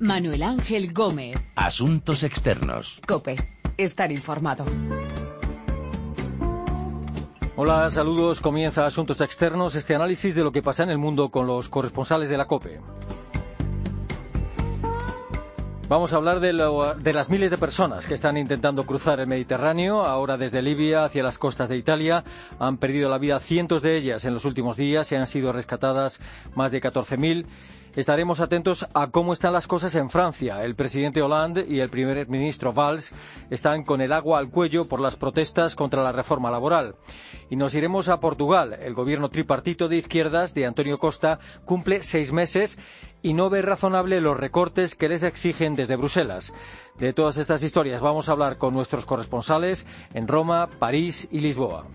Manuel Ángel Gómez. Asuntos externos. Cope. Estar informado. Hola, saludos. Comienza Asuntos Externos, este análisis de lo que pasa en el mundo con los corresponsales de la COPE. Vamos a hablar de, lo- de las miles de personas que están intentando cruzar el Mediterráneo, ahora desde Libia hacia las costas de Italia. Han perdido la vida cientos de ellas en los últimos días y han sido rescatadas más de 14.000. Estaremos atentos a cómo están las cosas en Francia. El presidente Hollande y el primer ministro Valls están con el agua al cuello por las protestas contra la reforma laboral. Y nos iremos a Portugal. El gobierno tripartito de izquierdas de Antonio Costa cumple seis meses y no ve razonable los recortes que les exigen desde Bruselas. De todas estas historias vamos a hablar con nuestros corresponsales en Roma, París y Lisboa.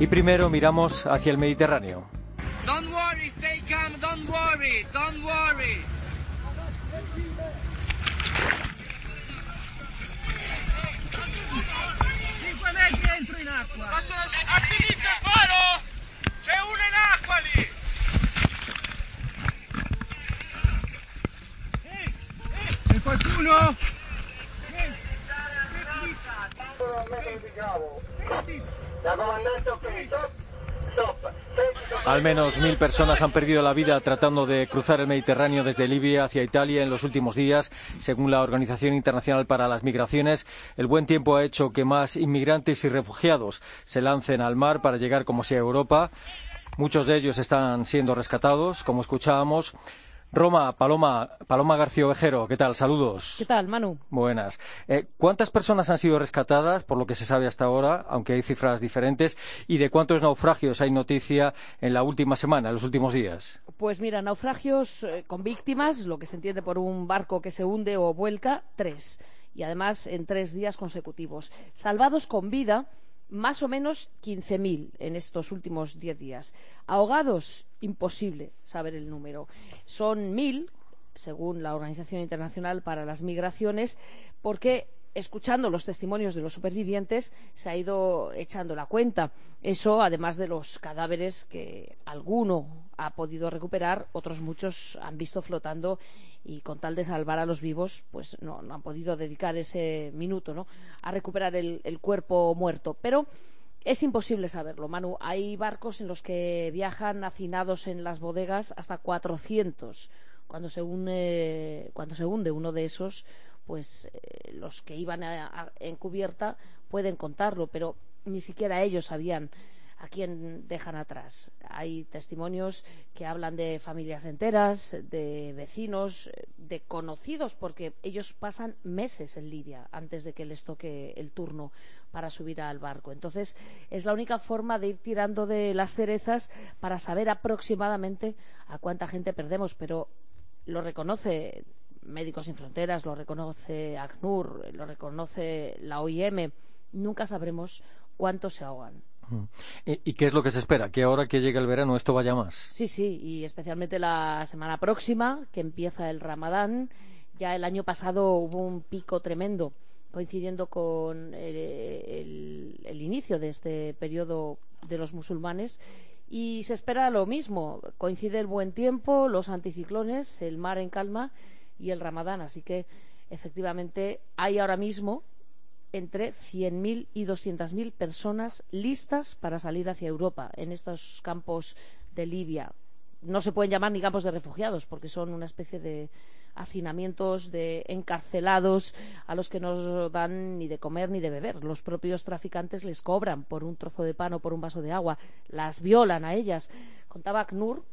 Y primero miramos hacia el Mediterráneo. Don't worry, stay calm, don't worry, don't worry. Metri in acqua. A sinistra il faro! C'è uno in acqua lì! C'è qualcuno? Al menos mil personas han perdido la vida tratando de cruzar el Mediterráneo desde Libia hacia Italia en los últimos días. Según la Organización Internacional para las Migraciones, el buen tiempo ha hecho que más inmigrantes y refugiados se lancen al mar para llegar como sea a Europa. Muchos de ellos están siendo rescatados, como escuchábamos. Roma, Paloma, Paloma García Ovejero, ¿qué tal? Saludos. ¿Qué tal, Manu? Buenas. Eh, ¿Cuántas personas han sido rescatadas, por lo que se sabe hasta ahora, aunque hay cifras diferentes? ¿Y de cuántos naufragios hay noticia en la última semana, en los últimos días? Pues mira, naufragios eh, con víctimas, lo que se entiende por un barco que se hunde o vuelca, tres. Y además en tres días consecutivos. Salvados con vida, más o menos 15.000 en estos últimos diez días. Ahogados, imposible saber el número. Son mil, según la Organización Internacional para las Migraciones, porque escuchando los testimonios de los supervivientes se ha ido echando la cuenta. Eso, además de los cadáveres que alguno ha podido recuperar, otros muchos han visto flotando y con tal de salvar a los vivos, pues no, han podido dedicar ese minuto ¿no? a recuperar el, el cuerpo muerto. Pero es imposible saberlo, Manu. Hay barcos en los que viajan hacinados en las bodegas hasta 400. Cuando se, une, cuando se hunde uno de esos, pues eh, los que iban a- en cubierta pueden contarlo, pero ni siquiera ellos sabían a quién dejan atrás. Hay testimonios que hablan de familias enteras, de vecinos, de conocidos, porque ellos pasan meses en Libia antes de que les toque el turno para subir al barco. Entonces, es la única forma de ir tirando de las cerezas para saber aproximadamente a cuánta gente perdemos, pero lo reconoce Médicos Sin Fronteras, lo reconoce ACNUR, lo reconoce la OIM. Nunca sabremos cuántos se ahogan. ¿Y, y qué es lo que se espera? ¿Que ahora que llega el verano esto vaya más? Sí, sí, y especialmente la semana próxima, que empieza el Ramadán. Ya el año pasado hubo un pico tremendo, coincidiendo con eh, el, el inicio de este periodo de los musulmanes. Y se espera lo mismo. Coincide el buen tiempo, los anticiclones, el mar en calma y el Ramadán. Así que, efectivamente, hay ahora mismo entre 100.000 y 200.000 personas listas para salir hacia Europa en estos campos de Libia. No se pueden llamar ni campos de refugiados porque son una especie de hacinamientos de encarcelados a los que no dan ni de comer ni de beber. Los propios traficantes les cobran por un trozo de pan o por un vaso de agua. Las violan a ellas. Contaba ACNUR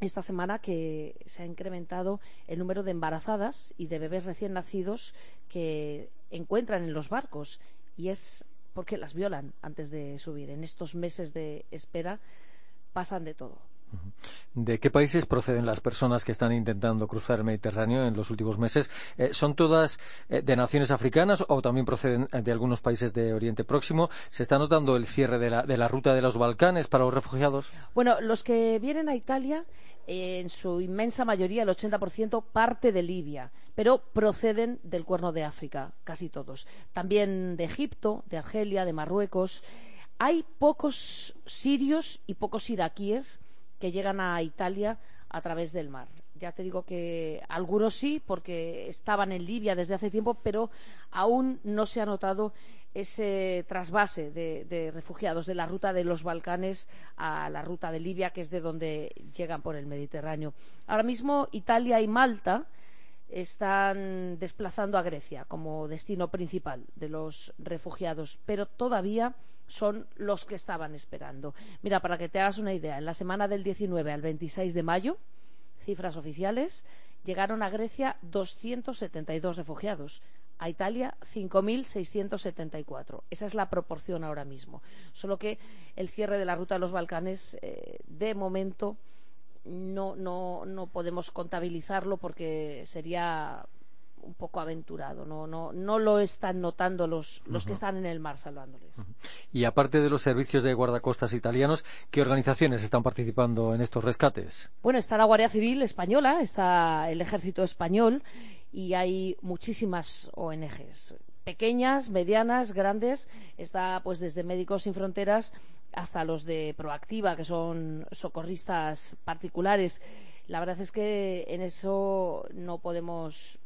esta semana que se ha incrementado el número de embarazadas y de bebés recién nacidos que encuentran en los barcos y es porque las violan antes de subir. En estos meses de espera pasan de todo. ¿De qué países proceden las personas que están intentando cruzar el Mediterráneo en los últimos meses? Eh, ¿Son todas eh, de naciones africanas o también proceden de algunos países de Oriente Próximo? ¿Se está notando el cierre de la, de la ruta de los Balcanes para los refugiados? Bueno, los que vienen a Italia, eh, en su inmensa mayoría, el 80%, parte de Libia, pero proceden del Cuerno de África, casi todos. También de Egipto, de Argelia, de Marruecos. Hay pocos sirios y pocos iraquíes que llegan a Italia a través del mar. Ya te digo que algunos sí, porque estaban en Libia desde hace tiempo, pero aún no se ha notado ese trasvase de, refugiados de la ruta de los Balcanes a la ruta de Libia, que es de donde llegan por el Mediterráneo. Ahora mismo Italia y Malta están desplazando a Grecia como destino principal de los refugiados, pero todavía son los que estaban esperando. Mira, para que te hagas una idea, en la semana del 19 al 26 de mayo, cifras oficiales, llegaron a Grecia 272 refugiados, a Italia 5.674. Esa es la proporción ahora mismo. Solo que el cierre de la ruta de los Balcanes, eh, de momento, no, no, no podemos contabilizarlo porque sería un poco aventurado. No, no, no lo están notando los, los uh -huh. que están en el mar salvándoles. Uh -huh. Y aparte de los servicios de guardacostas italianos, ¿qué organizaciones están participando en estos rescates? Bueno, está la Guardia Civil española, está el Ejército español y hay muchísimas ONGs pequeñas, medianas, grandes. Está pues desde Médicos Sin Fronteras hasta los de Proactiva, que son socorristas particulares. La verdad es que en eso no podemos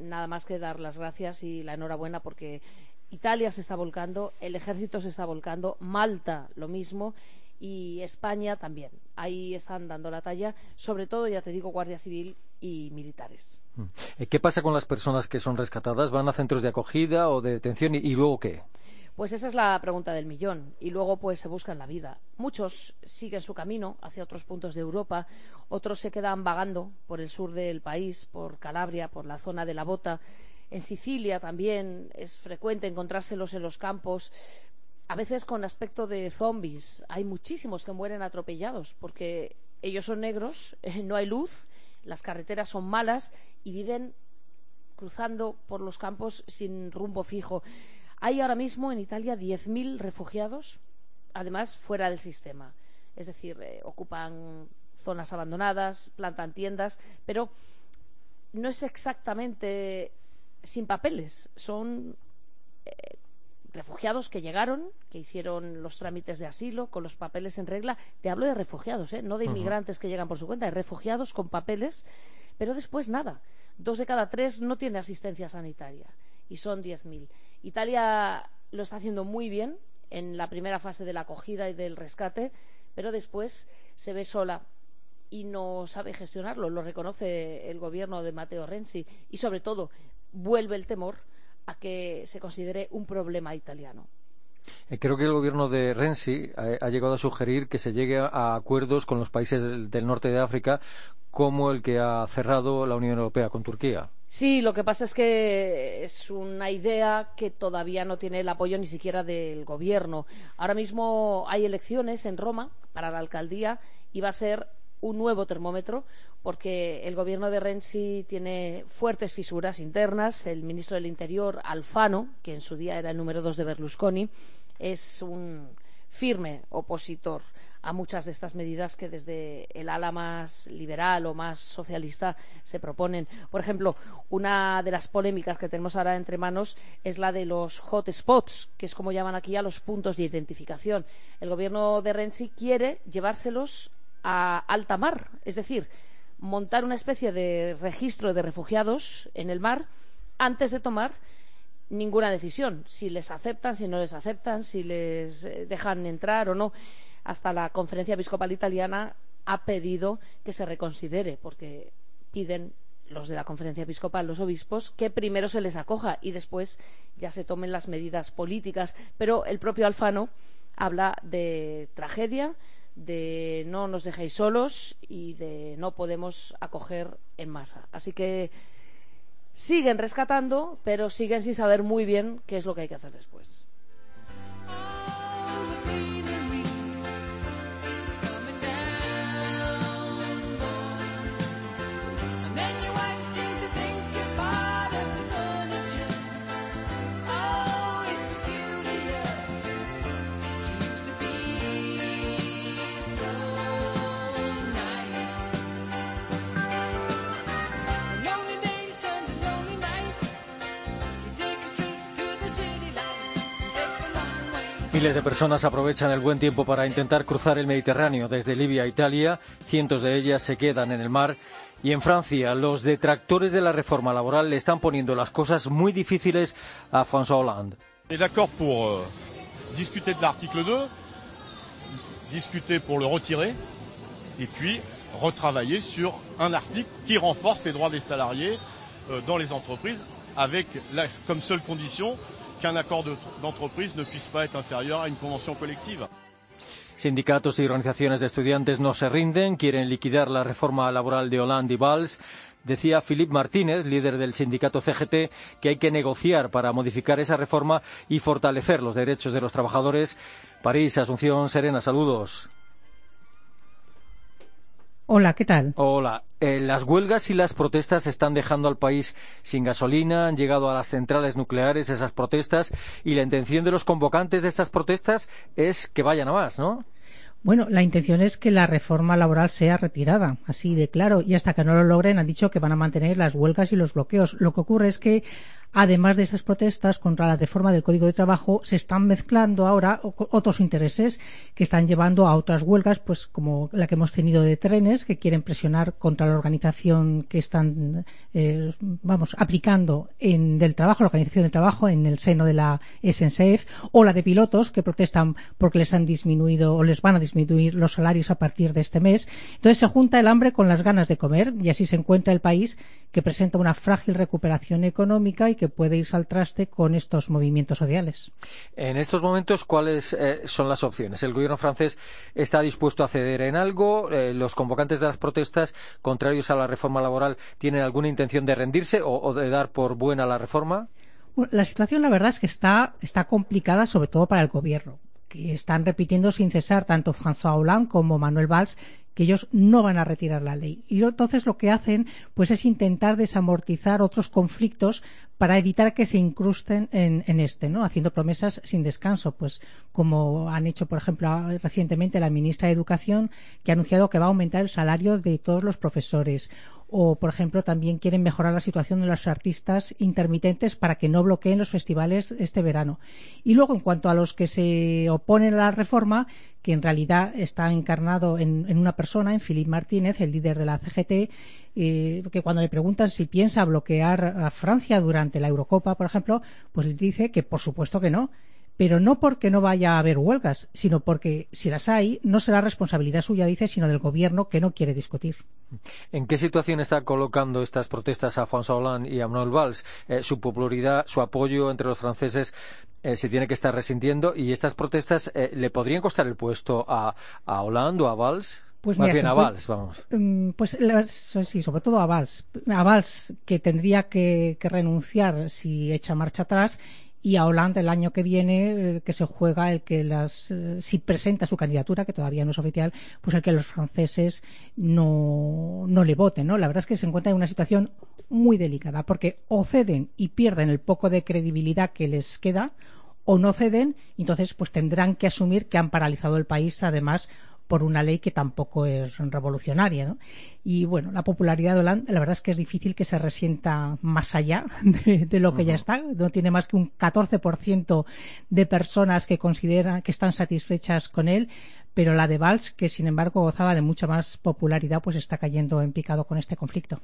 nada más que dar las gracias y la enhorabuena porque Italia se está volcando, el ejército se está volcando, Malta lo mismo y España también. Ahí están dando la talla, sobre todo, ya te digo, Guardia Civil y militares. Mm. ¿Qué pasa con las personas que son rescatadas? ¿Van a centros de acogida o de detención y, y luego qué? Pues esa es la pregunta del millón. Y luego, pues, se buscan la vida. Muchos siguen su camino hacia otros puntos de Europa, otros se quedan vagando por el sur del país, por Calabria, por la zona de la Bota. En Sicilia también es frecuente encontrárselos en los campos, a veces con aspecto de zombies. Hay muchísimos que mueren atropellados porque ellos son negros, no hay luz, las carreteras son malas y viven cruzando por los campos sin rumbo fijo. Hay ahora mismo en Italia 10.000 refugiados, además fuera del sistema. Es decir, eh, ocupan zonas abandonadas, plantan tiendas, pero no es exactamente sin papeles. Son eh, refugiados que llegaron, que hicieron los trámites de asilo con los papeles en regla. Te hablo de refugiados, ¿eh? no de inmigrantes uh -huh. que llegan por su cuenta, de refugiados con papeles, pero después nada. Dos de cada tres no tiene asistencia sanitaria y son 10.000. Italia lo está haciendo muy bien en la primera fase de la acogida y del rescate, pero después se ve sola y no sabe gestionarlo. Lo reconoce el gobierno de Matteo Renzi y, sobre todo, vuelve el temor a que se considere un problema italiano. Eh, creo que el gobierno de Renzi ha, ha, llegado a sugerir que se llegue a acuerdos con los países del, norte de África, como el que ha cerrado la Unión Europea con Turquía. Sí, lo que pasa es que es una idea que todavía no tiene el apoyo ni siquiera del gobierno. Ahora mismo hay elecciones en Roma para la alcaldía y va a ser un nuevo termómetro porque el gobierno de Renzi tiene fuertes fisuras internas. El ministro del Interior, Alfano, que en su día era el número dos de Berlusconi, es un firme opositor a muchas de estas medidas que desde el ala más liberal o más socialista se proponen. Por ejemplo, una de las polémicas que tenemos ahora entre manos es la de los hot spots, que es como llaman aquí a los puntos de identificación. El gobierno de Renzi quiere llevárselos a alta mar, es decir, montar una especie de registro de refugiados en el mar antes de tomar ninguna decisión, si les aceptan, si no les aceptan, si les dejan entrar o no. Hasta la conferencia episcopal italiana ha pedido que se reconsidere, porque piden los de la conferencia episcopal, los obispos, que primero se les acoja y después ya se tomen las medidas políticas. Pero el propio Alfano habla de tragedia, de no nos dejéis solos y de no podemos acoger en masa. Así que siguen rescatando, pero siguen sin saber muy bien qué es lo que hay que hacer después. Miles de personas aprovechan el buen tiempo para intentar cruzar el Mediterráneo desde Libia a Italia. Cientos de ellas se quedan en el mar. Y en Francia, los detractores de la reforma laboral le están poniendo las cosas muy difíciles a François Hollande. d'accord pour euh, discuter de l'article 2, discuter pour le retirer, et puis retravailler sur un article qui renforce les droits des salariés euh, dans les entreprises, avec comme seule condition qu'un accord de- d'entreprise ne puisse pas être inférieur à une convention collective. Sindicatos y organizaciones de estudiantes no se rinden, quieren liquidar la reforma laboral de Hollande y Valls. Decía Philippe Martínez, líder del sindicato CGT, que hay que negociar para modificar esa reforma y fortalecer los derechos de los trabajadores. París, Asunción Serena, saludos. Hola, ¿qué tal? Hola. Eh, las huelgas y las protestas están dejando al país sin gasolina, han llegado a las centrales nucleares esas protestas y la intención de los convocantes de esas protestas es que vayan a más, ¿no? Bueno, la intención es que la reforma laboral sea retirada, así de claro, y hasta que no lo logren han dicho que van a mantener las huelgas y los bloqueos. Lo que ocurre es que, además de esas protestas contra la reforma del Código de Trabajo, se están mezclando ahora otros intereses que están llevando a otras huelgas, pues como la que hemos tenido de trenes, que quieren presionar contra la organización que están, eh, vamos, aplicando en, del trabajo, la organización del trabajo en el seno de la SNCF, o la de pilotos que protestan porque les han disminuido o les van a disminuir los salarios a partir de este mes. Entonces se junta el hambre con las ganas de comer y así se encuentra el país que presenta una frágil recuperación económica y que puede irse al traste con estos movimientos sociales. En estos momentos, ¿cuáles eh, son las opciones? ¿El gobierno francés está dispuesto a ceder en algo? Eh, ¿Los convocantes de las protestas, contrarios a la reforma laboral, tienen alguna intención de rendirse o, o de dar por buena la reforma? Bueno, la situación, la verdad, es que está, está complicada, sobre todo para el gobierno, que están repitiendo sin cesar tanto François Hollande como Manuel Valls que ellos no van a retirar la ley. Y entonces lo que hacen pues es intentar desamortizar otros conflictos para evitar que se incrusten en, en este, ¿no? Haciendo promesas sin descanso, pues como han hecho, por ejemplo, recientemente la ministra de Educación, que ha anunciado que va a aumentar el salario de todos los profesores o, por ejemplo, también quieren mejorar la situación de los artistas intermitentes para que no bloqueen los festivales este verano. Y luego, en cuanto a los que se oponen a la reforma, que en realidad está encarnado en, una persona, en Philippe Martínez, el líder de la CGT, eh, que cuando le preguntan si piensa bloquear a Francia durante la Eurocopa, por ejemplo, pues dice que por supuesto que no pero no porque no vaya a haber huelgas, sino porque si las hay, no será responsabilidad suya, dice, sino del gobierno que no quiere discutir. ¿En qué situación está colocando estas protestas a François Hollande y a Manuel Valls? Eh, su popularidad, su apoyo entre los franceses eh, se tiene que estar resintiendo y estas protestas eh, le podrían costar el puesto a, a Hollande o a Valls. Pues Más mira, bien a Valls, vamos. Mm, Pues sí, sobre todo a Valls. A Valls, que tendría que, que renunciar si echa marcha atrás, y a Hollande el año que viene, eh, que se juega el que las, eh, si presenta su candidatura, que todavía no es oficial, pues el que los franceses no, no le voten, ¿no? La verdad es que se encuentra en una situación muy delicada, porque o ceden y pierden el poco de credibilidad que les queda, o no ceden, entonces pues tendrán que asumir que han paralizado el país, además por una ley que tampoco es revolucionaria. ¿no? Y bueno, la popularidad de Hollande, la verdad es que es difícil que se resienta más allá de, de lo que ya está. No tiene más que un 14% de personas que consideran que están satisfechas con él, pero la de Valls, que sin embargo gozaba de mucha más popularidad, pues está cayendo en picado con este conflicto.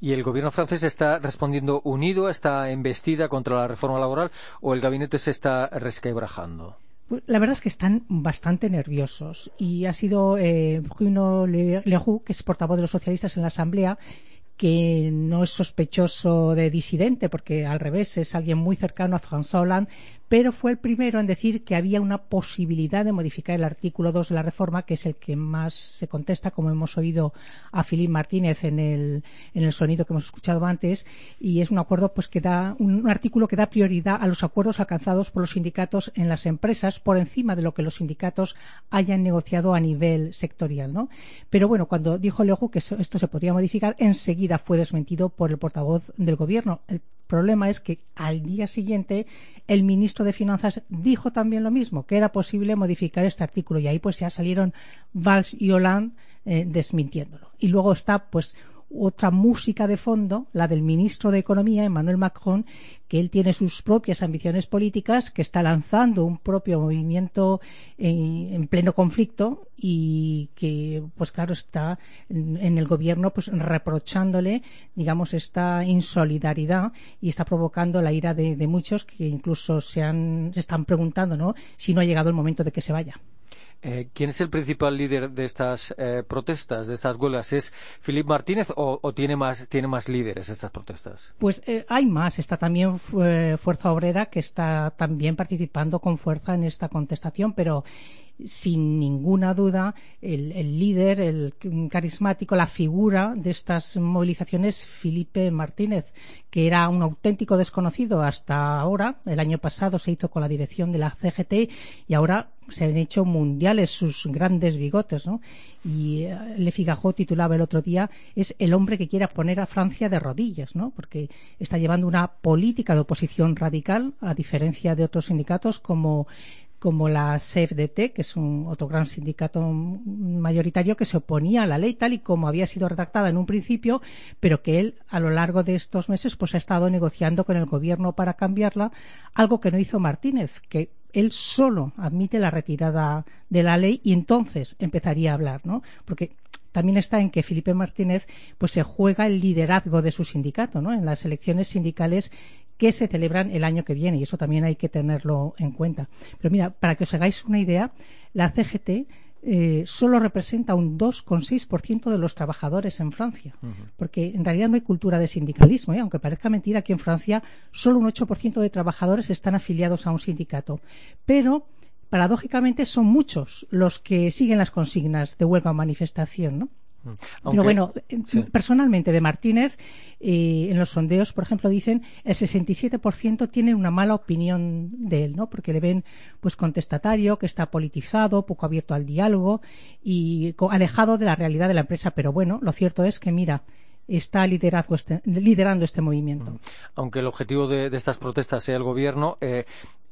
¿Y el gobierno francés está respondiendo unido a esta embestida contra la reforma laboral o el gabinete se está resquebrajando? Pues La verdad es que están bastante nerviosos y ha sido eh, Bruno Le- Leroux, que es portavoz de los socialistas en la Asamblea, que no es sospechoso de disidente, porque al revés es alguien muy cercano a François Hollande, pero fue el primero en decir que había una posibilidad de modificar el artículo 2 de la reforma, que es el que más se contesta, como hemos oído a Philippe Martínez en el, en el sonido que hemos escuchado antes, y es un acuerdo pues que da un, artículo que da prioridad a los acuerdos alcanzados por los sindicatos en las empresas por encima de lo que los sindicatos hayan negociado a nivel sectorial, ¿no? Pero bueno, cuando dijo Leoju que esto se podía modificar, enseguida fue desmentido por el portavoz del gobierno. Problema es que al día siguiente el ministro de Finanzas dijo también lo mismo, que era posible modificar este artículo y ahí pues ya salieron Valls y Hollande eh, desmintiéndolo. Y luego está pues otra música de fondo, la del ministro de Economía, Emmanuel Macron, que él tiene sus propias ambiciones políticas, que está lanzando un propio movimiento en, en pleno conflicto y que, pues claro, está en, en, el gobierno pues reprochándole, digamos, esta insolidaridad y está provocando la ira de, de muchos que incluso se, han, se están preguntando, ¿no?, si no ha llegado el momento de que se vaya. Eh, ¿Quién es el principal líder de estas eh, protestas, de estas huelgas? ¿Es Filip Martínez o, o, tiene, más, tiene más líderes estas protestas? Pues eh, hay más. Está también eh, Fuerza Obrera que está también participando con fuerza en esta contestación, pero sin ninguna duda el, el, líder, el carismático, la figura de estas movilizaciones, Felipe Martínez, que era un auténtico desconocido hasta ahora. El año pasado se hizo con la dirección de la CGT y ahora se han hecho mundiales sus grandes bigotes, ¿no? Y eh, Le Figaro titulaba el otro día es el hombre que quiere poner a Francia de rodillas, ¿no? Porque está llevando una política de oposición radical, a diferencia de otros sindicatos como como la CFDT, que es un otro gran sindicato mayoritario que se oponía a la ley tal y como había sido redactada en un principio, pero que él a lo largo de estos meses pues ha estado negociando con el gobierno para cambiarla, algo que no hizo Martínez, que él solo admite la retirada de la ley y entonces empezaría a hablar, ¿no? Porque también está en que Felipe Martínez pues se juega el liderazgo de su sindicato, ¿no? En las elecciones sindicales que se celebran el año que viene y eso también hay que tenerlo en cuenta. Pero mira, para que os hagáis una idea, la CGT eh, solo representa un 2,6% de los trabajadores en Francia, uh -huh. porque en realidad no hay cultura de sindicalismo, ¿eh? aunque parezca mentira, aquí en Francia solo un 8% de trabajadores están afiliados a un sindicato. Pero, paradójicamente, son muchos los que siguen las consignas de huelga o manifestación, ¿no? Aunque, Pero bueno, sí. personalmente de Martínez, eh, en los sondeos, por ejemplo, dicen el 67% tiene una mala opinión de él, ¿no? Porque le ven pues contestatario, que está politizado, poco abierto al diálogo y alejado de la realidad de la empresa. Pero bueno, lo cierto es que, mira, está este, liderando este movimiento. Aunque el objetivo de, de estas protestas sea el gobierno, eh,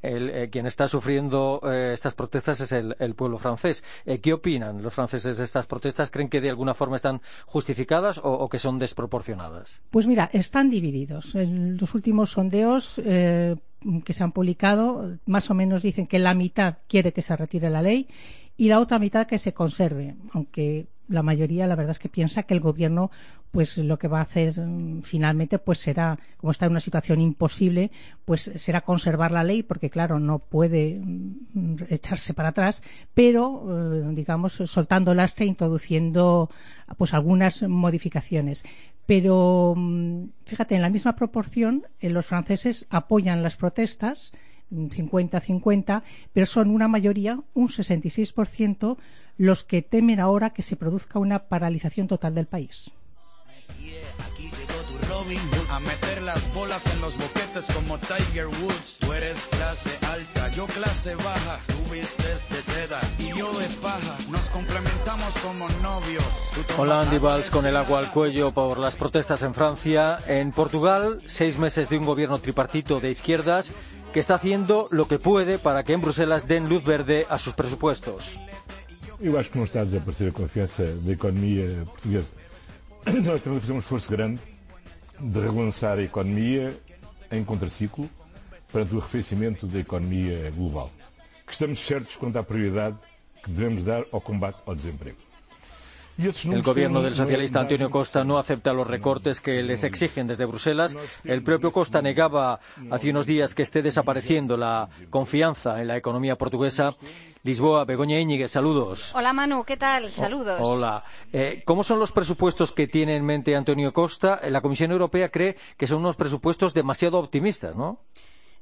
el, eh, quien está sufriendo eh, estas protestas es el, el pueblo francés. ¿Qué opinan los franceses de estas protestas? ¿Creen que de alguna forma están justificadas o, o que son desproporcionadas? Pues mira, están divididos. En los últimos sondeos que se han publicado, más o menos dicen que la mitad quiere que se retire la ley y la otra mitad que se conserve, aunque la mayoría la verdad es que piensa que el gobierno pues lo que va a hacer mm, finalmente pues será como está en una situación imposible pues será conservar la ley porque claro no puede mm, echarse para atrás pero eh, digamos soltando lastre introduciendo pues algunas modificaciones. Pero mm, fíjate en la misma proporción eh, los franceses apoyan las protestas 50-50, pero son una mayoría, un 66%, los que temen ahora que se produzca una paralización total del país. a meter las bolas en los boquetes como Tiger Woods. Tú eres clase alta, yo clase baja. Tú vistes de seda y yo de paja. Nos complementamos como novios. Hola Andy Valls con el agua al cuello por las protestas en Francia. En Portugal, seis meses de un gobierno tripartito de izquierdas que está haciendo lo que puede para que en Bruselas den luz verde a sus presupuestos. Eu acho que não está a desaparecer a confiança da economia portuguesa. Nós estamos a fazer um esforço grande de relançar a economia em contraciclo perante o arrefecimento da economia global. Que estamos certos quanto à prioridade que devemos dar ao combate ao desemprego. El gobierno del socialista Antonio Costa no acepta los recortes que les exigen desde Bruselas. El propio Costa negaba hace unos días que esté desapareciendo la confianza en la economía portuguesa. Lisboa, Begoña Íñiguez, saludos. Hola Manu, ¿qué tal? Saludos. Hola. Eh, ¿Cómo son los presupuestos que tiene en mente Antonio Costa? La Comisión Europea cree que son unos presupuestos demasiado optimistas, ¿no?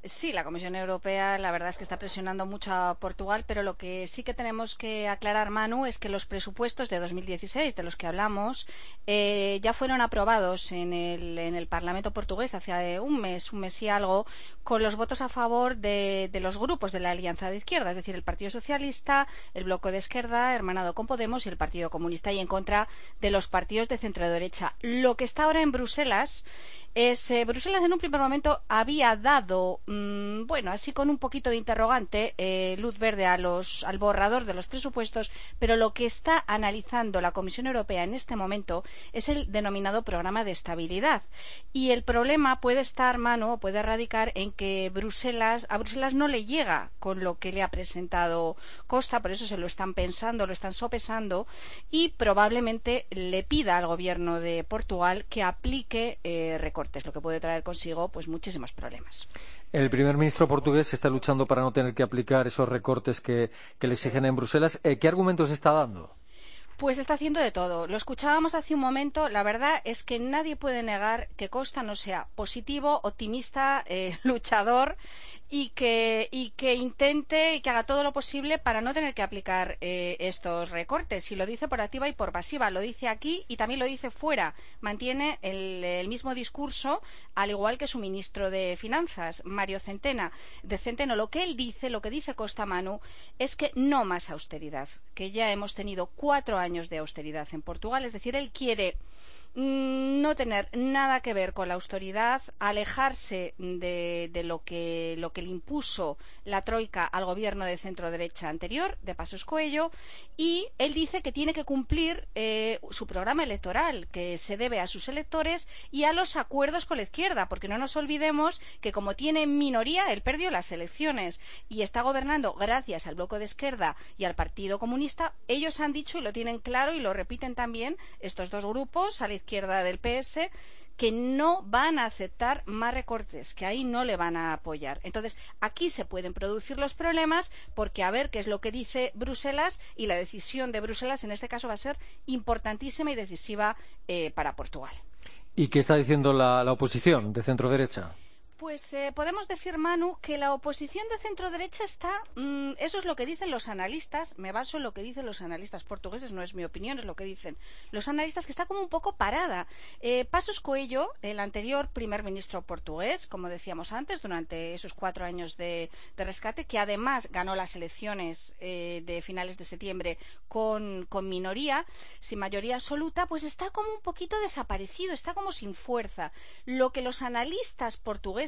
Sí, la Comisión Europea la verdad es que está presionando mucho a Portugal, pero lo que sí que tenemos que aclarar, Manu, es que los presupuestos de 2016, de los que hablamos, eh, ya fueron aprobados en el, en el, Parlamento portugués hace un mes, un mes y algo, con los votos a favor de, de, los grupos de la Alianza de Izquierda, es decir, el Partido Socialista, el Bloque de Izquierda, hermanado con Podemos y el Partido Comunista, y en contra de los partidos de centro-derecha. Lo que está ahora en Bruselas Bruselas en un primer momento había dado, mmm, bueno, así con un poquito de interrogante, eh, luz verde a los, al borrador de los presupuestos, pero lo que está analizando la Comisión Europea en este momento es el denominado programa de estabilidad. Y el problema puede estar, mano, puede radicar en que Bruselas, a Bruselas no le llega con lo que le ha presentado Costa, por eso se lo están pensando, lo están sopesando y probablemente le pida al gobierno de Portugal que aplique eh, recortes, lo que puede traer consigo pues muchísimos problemas. El primer ministro portugués está luchando para no tener que aplicar esos recortes que, que le exigen en Bruselas. Eh, ¿Qué argumentos está dando? Pues está haciendo de todo. Lo escuchábamos hace un momento. La verdad es que nadie puede negar que Costa no sea positivo, optimista, eh, luchador y que, y que, intente y que haga todo lo posible para no tener que aplicar eh, estos recortes. Y lo dice por activa y por pasiva. Lo dice aquí y también lo dice fuera. Mantiene el, el mismo discurso, al igual que su ministro de Finanzas, Mario Centena. De Centeno, lo que él dice, lo que dice Costa Manu, es que no más austeridad. Que ya hemos tenido cuatro años de austeridad en Portugal. Es decir, él quiere no tener nada que ver con la austeridad, alejarse de, lo, que, lo, que, le impuso la Troika al gobierno de centro derecha anterior, de Pasos Coelho, y él dice que tiene que cumplir eh, su programa electoral, que se debe a sus electores y a los acuerdos con la izquierda, porque no nos olvidemos que como tiene minoría, él perdió las elecciones y está gobernando gracias al bloque de izquierda y al Partido Comunista, ellos han dicho y lo tienen claro y lo repiten también estos dos grupos, a la izquierda del PS que no van a aceptar más recortes, que ahí no le van a apoyar. Entonces, aquí se pueden producir los problemas porque a ver qué es lo que dice Bruselas y la decisión de Bruselas en este caso va a ser importantísima y decisiva eh, para Portugal. ¿Y qué está diciendo la, la oposición de centro derecha? Pues eh, podemos decir, Manu, que la oposición de centro derecha está. Mmm, eso es lo que dicen los analistas. Me baso en lo que dicen los analistas portugueses, no es mi opinión, es lo que dicen los analistas, que está como un poco parada. Eh, Pasos Coelho, el anterior primer ministro portugués, como decíamos antes, durante esos cuatro años de, de rescate, que además ganó las elecciones eh, de finales de septiembre con, con minoría, sin mayoría absoluta, pues está como un poquito desaparecido, está como sin fuerza. Lo que los analistas portugueses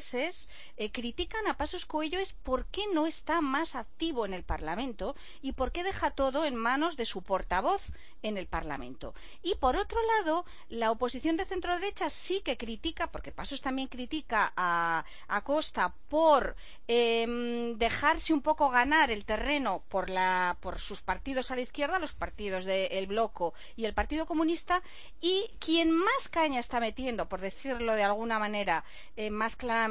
eh, critican a Pasos Coelho es por qué no está más activo en el Parlamento y por qué deja todo en manos de su portavoz en el Parlamento. Y por otro lado, la oposición de centro derecha sí que critica, porque Pasos también critica a, a Costa por eh, dejarse un poco ganar el terreno por, la, por, sus partidos a la izquierda, los partidos del de Bloco y el Partido Comunista, y quien más caña está metiendo, por decirlo de alguna manera eh, más claramente,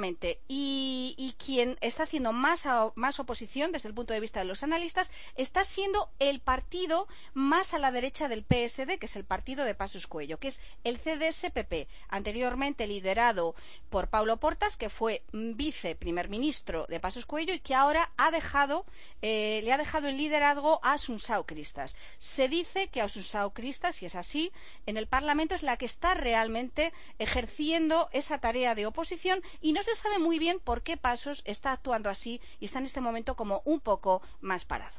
y, quien está haciendo más, más oposición desde el punto de vista de los analistas está siendo el partido más a la derecha del PSD, que es el partido de Pasos Cuello, que es el CDS-PP, anteriormente liderado por Paulo Portas, que fue vice primer ministro de Pasos Cuello y que ahora eh, le ha dejado el liderazgo a Asunsao Cristas. Se dice que Asunsao Cristas, si es así, en el Parlamento es la que está realmente ejerciendo esa tarea de oposición y no se sabe muy bien por qué Pasos está actuando así y está en este momento como un poco más parado.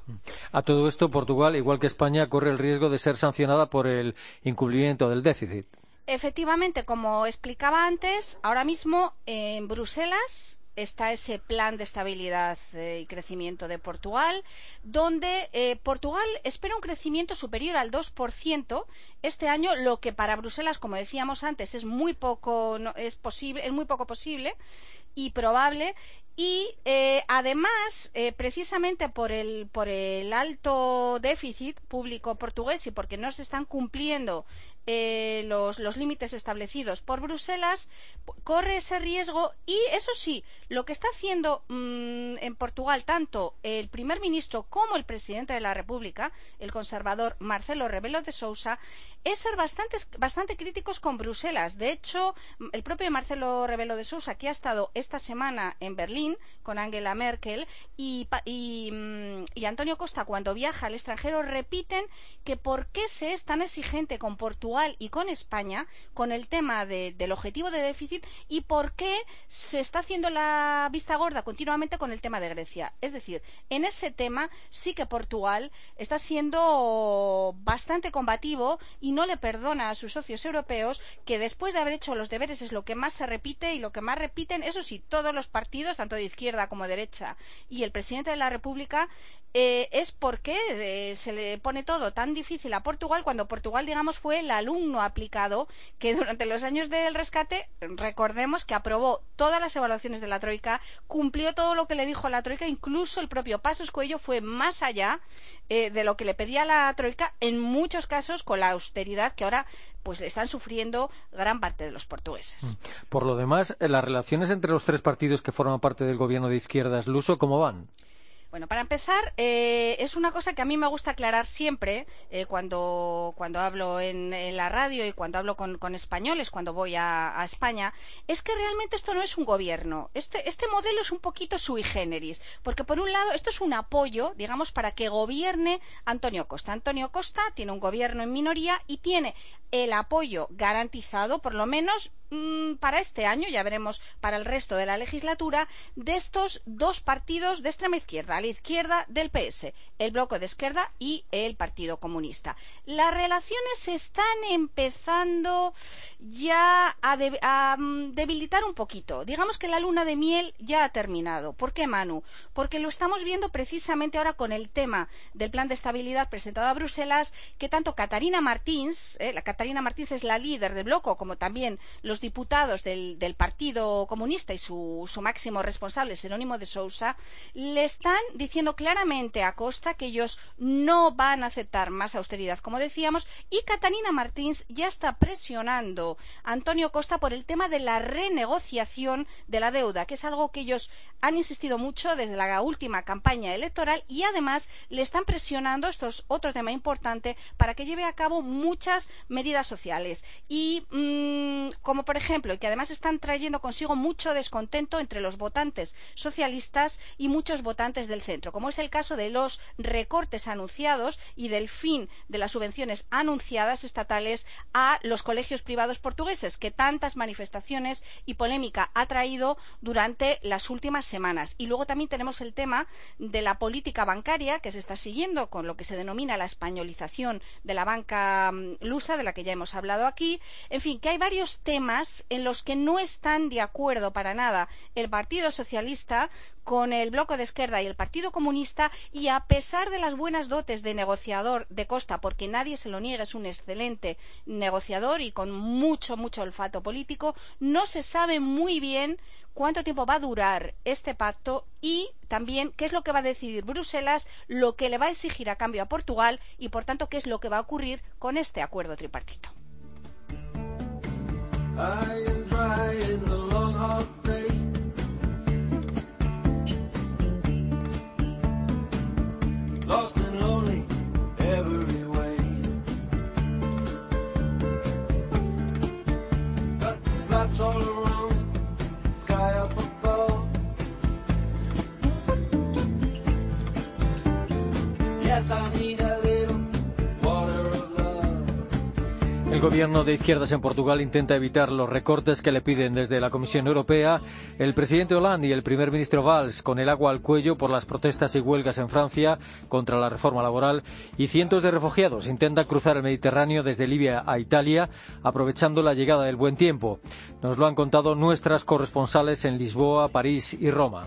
A todo esto, Portugal, igual que España, corre el riesgo de ser sancionada por el incumplimiento del déficit. Efectivamente, como explicaba antes, ahora mismo en Bruselas está ese plan de estabilidad eh, y crecimiento de Portugal, donde eh, Portugal espera un crecimiento superior al 2% este año, lo que para Bruselas, como decíamos antes, es muy poco, no, es posible, es muy poco posible y probable. Y eh, además, precisamente por el, por el, alto déficit público portugués y porque no se están cumpliendo eh, los, los, límites establecidos por Bruselas, corre ese riesgo y, eso sí, lo que está haciendo mmm, en Portugal tanto el primer ministro como el presidente de la República, el conservador Marcelo Rebelo de Sousa, es ser bastante, bastante críticos con Bruselas. De hecho, el propio Marcelo Rebelo de Sousa, que ha estado esta semana en Berlín, Berlín con Angela Merkel y, mm, y, Antonio Costa cuando viaja al extranjero repiten que por qué se es tan exigente con Portugal y con España con el tema del objetivo de déficit y por qué se está haciendo la vista gorda continuamente con el tema de Grecia. Es decir, en ese tema sí que Portugal está siendo bastante combativo y no le perdona a sus socios europeos que después de haber hecho los deberes es lo que más se repite y lo que más repiten, eso sí, todos los partidos, tanto de izquierda como de derecha, y el presidente de la República, eh, es porque eh, se le pone todo tan difícil a Portugal cuando Portugal, digamos, fue el alumno aplicado que durante los años del rescate, recordemos que aprobó todas las evaluaciones de la Troika, cumplió todo lo que le dijo la Troika, incluso el propio Pasos Cuello fue más allá eh, de lo que le pedía la Troika, en muchos casos con la austeridad que ahora pues están sufriendo gran parte de los portugueses. Mm. Por lo demás, las relaciones entre los tres partidos que forman parte del gobierno de izquierdas luso, ¿cómo van? Bueno, para empezar, eh, es una cosa que a mí me gusta aclarar siempre eh, cuando, cuando hablo en, la radio y cuando hablo con, españoles, cuando voy a, España, es que realmente esto no es un gobierno. Este, este modelo es un poquito sui generis, porque por un lado esto es un apoyo, digamos, para que gobierne Antonio Costa. Antonio Costa tiene un gobierno en minoría y tiene el apoyo garantizado, por lo menos para este año, ya veremos para el resto de la legislatura, de estos dos partidos de extrema izquierda, la izquierda del PS, el Bloque de Izquierda y el Partido Comunista. Las relaciones están empezando ya a, mm, debilitar un poquito. Digamos que la luna de miel ya ha terminado. ¿Por qué, Manu? Porque lo estamos viendo precisamente ahora con el tema del plan de estabilidad presentado a Bruselas, que tanto Catarina Martins, eh, la Catarina Martins es la líder del bloque, como también los los diputados del, Partido Comunista y su, máximo responsable, Jerónimo de Sousa, le están diciendo claramente a Costa que ellos no van a aceptar más austeridad, como decíamos, y Catalina Martins ya está presionando a Antonio Costa por el tema de la renegociación de la deuda, que es algo que ellos han insistido mucho desde la última campaña electoral y además le están presionando, esto es otro tema importante, para que lleve a cabo muchas medidas sociales. Y mm, como por ejemplo, y que además están trayendo consigo mucho descontento entre los votantes socialistas y muchos votantes del centro, como es el caso de los recortes anunciados y del fin de las subvenciones anunciadas estatales a los colegios privados portugueses, que tantas manifestaciones y polémica ha traído durante las últimas semanas. Y luego también tenemos el tema de la política bancaria que se está siguiendo con lo que se denomina la españolización de la banca mm, lusa, de la que ya hemos hablado aquí. En fin, que hay varios temas en los que no están de acuerdo para nada el Partido Socialista con el Bloque de Izquierda y el Partido Comunista y a pesar de las buenas dotes de negociador de Costa, porque nadie se lo niega, es un excelente negociador y con mucho, mucho olfato político, no se sabe muy bien cuánto tiempo va a durar este pacto y también qué es lo que va a decidir Bruselas, lo que le va a exigir a cambio a Portugal y, por tanto, qué es lo que va a ocurrir con este acuerdo tripartito. I gobierno de izquierdas en Portugal intenta evitar los recortes que le piden desde la Comisión Europea. El presidente Hollande y el primer ministro Valls con el agua al cuello por las protestas y huelgas en Francia contra la reforma laboral y cientos de refugiados intentan cruzar el Mediterráneo desde Libia a Italia aprovechando la llegada del buen tiempo. Nos lo han contado nuestras corresponsales en Lisboa, París y Roma.